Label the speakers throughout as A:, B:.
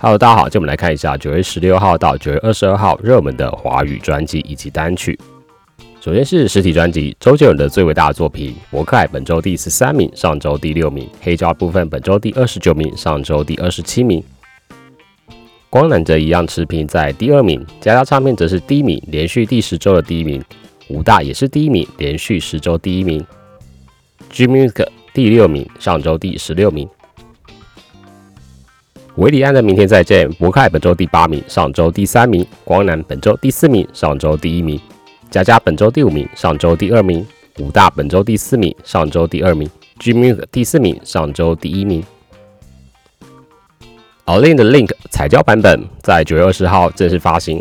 A: Hello，大家好，今天我们来看一下九月十六号到九月二十二号热门的华语专辑以及单曲。首先是实体专辑，周杰伦的最伟大的作品《我可爱》本周第十三名，上周第六名；黑胶部分本周第二十九名，上周第二十七名。光南则一样持平在第二名，佳佳唱片则是第一名，连续第十周的第一名。武大也是第一名，连续十周第一名。G Music 第六名，上周第十六名。维里安的明天再见，博凯本周第八名，上周第三名；光南本周第四名，上周第一名；佳佳本周第五名，上周第二名；武大本周第四名，上周第二名；G Music 第四名，上周第一名。a l i n 的 Link 彩胶版本在九月二十号正式发行，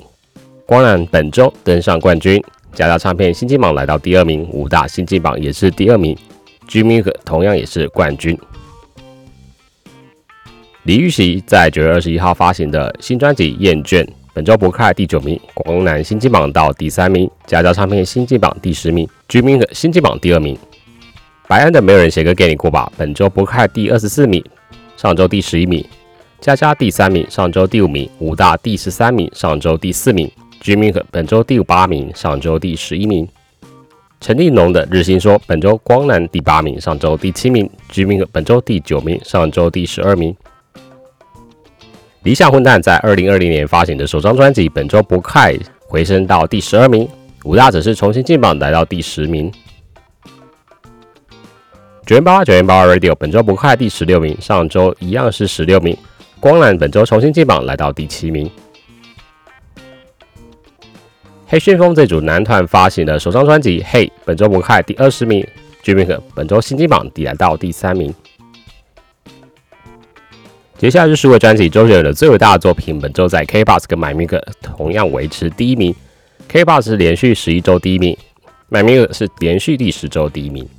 A: 光南本周登上冠军，佳佳唱片新金榜来到第二名，武大新金榜也是第二名，G Music 同样也是冠军。李玉玺在九月二十一号发行的新专辑《厌倦》，本周博客第九名，光南新金榜到第三名，佳佳唱片新金榜第十名，G m i n 新金榜第二名。白安的没有人写歌给你过吧，本周博客第二十四名，上周第十一名，佳佳第三名，上周第五名，武大第十三名，上周第四名，G m i n 本周第八名，上周第十一名。陈立农的日新说，本周光南第八名，上周第七名，G m i n 本周第九名，上周第十二名。理想混蛋在二零二零年发行的首张专辑，本周不快回升到第十二名。五大则是重新进榜，来到第十名。九元八八九元八 Radio 本周不快第十六名，上周一样是十六名。光缆本周重新进榜，来到第七名。黑旋风这组男团发行的首张专辑《嘿》，本周不快第二十名。居民可本周新进榜，抵来到第三名。接下来是十位专辑，周杰伦的最伟大的作品，本周在 K Bus 跟 My Music 同样维持第一名。K Bus 是连续十一周第一名，My Music 是连续第十周第一名。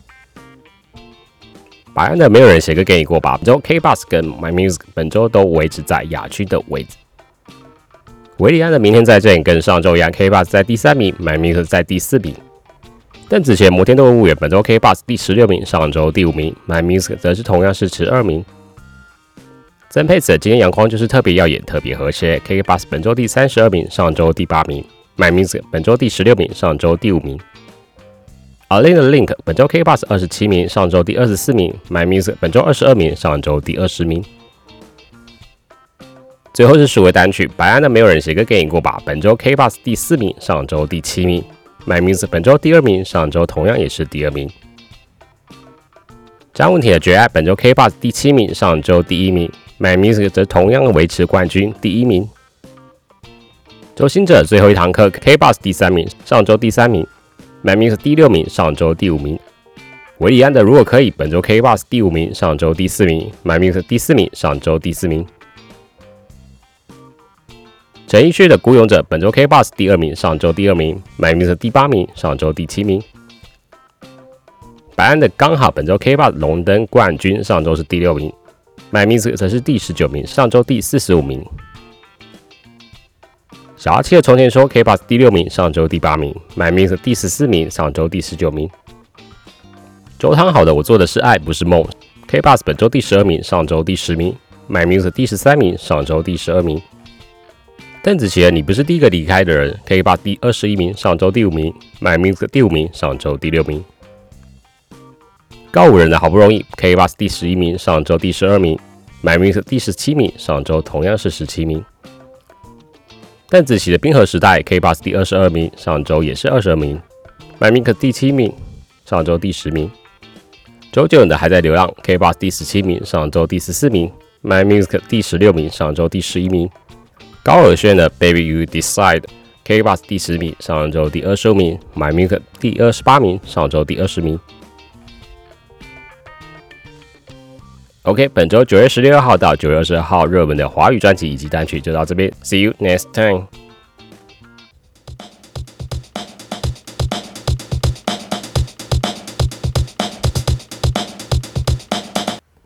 A: 白安的没有人写歌给你过吧？本周 K Bus 跟 My Music 本周都维持在亚区的位置。维里安的明天再见跟上周一样，K Bus 在第三名，My Music 在第四名。邓紫棋摩天动物园本周 K Bus 第十六名，上周第五名，My Music 则是同样是十二名。曾沛慈今天阳光就是特别耀眼，特别和谐。K K Bus 本周第三十二名，上周第八名。My Music 本周第十六名，上周第五名。a l i n 的 Link 本周 K Bus 二十七名，上周第二十四名。My Music 本周二十二名，上周第二十名。最后是数位单曲，白安的没有人写歌给你过吧？本周 K Bus 第四名，上周第七名。My Music 本周第二名，上周同样也是第二名。张文铁的绝爱本周 K Bus 第七名，上周第一名。My Music 则同样维持冠军第一名。周星哲最后一堂课 K Bus 第三名，上周第三名。My Music 第六名，上周第五名。韦礼安的如果可以，本周 K Bus 第五名，上周第四名。My Music 第四名，上周第四名。陈奕迅的孤勇者本周 K Bus 第二名，上周第二名。My Music 第八名，上周第七名。白安的刚好本周 K Bus 龙灯冠军，上周是第六名。My Music 则是第十九名，上周第四十五名。小阿七的从前说 K Bus 第六名，上周第八名。My Music 第十四名，上周第十九名。周汤好的我做的是爱不是梦，K Bus 本周第十二名，上周第十名。My Music 第十三名，上周第十二名。邓紫棋你不是第一个离开的人，K Bus 第二十一名，上周第五名。My Music 第五名，上周第六名。高五人的好不容易，K Bus 第十一名，上周第十二名；My Music 第十七名，上周同样是十七名。邓紫棋的冰河时代，K Bus 第二十二名，上周也是二十二名；My Music 第七名，上周第十名。周杰伦的还在流浪，K Bus 第十七名，上周第十四名；My Music 第十六名，上周第十一名。高尔宣的 Baby You Decide，K Bus 第十名，上周第二十五名；My Music 第二十八名，上周第二十名。OK，本周九月十六号到九月二十号热门的华语专辑以及单曲就到这边，See you next time。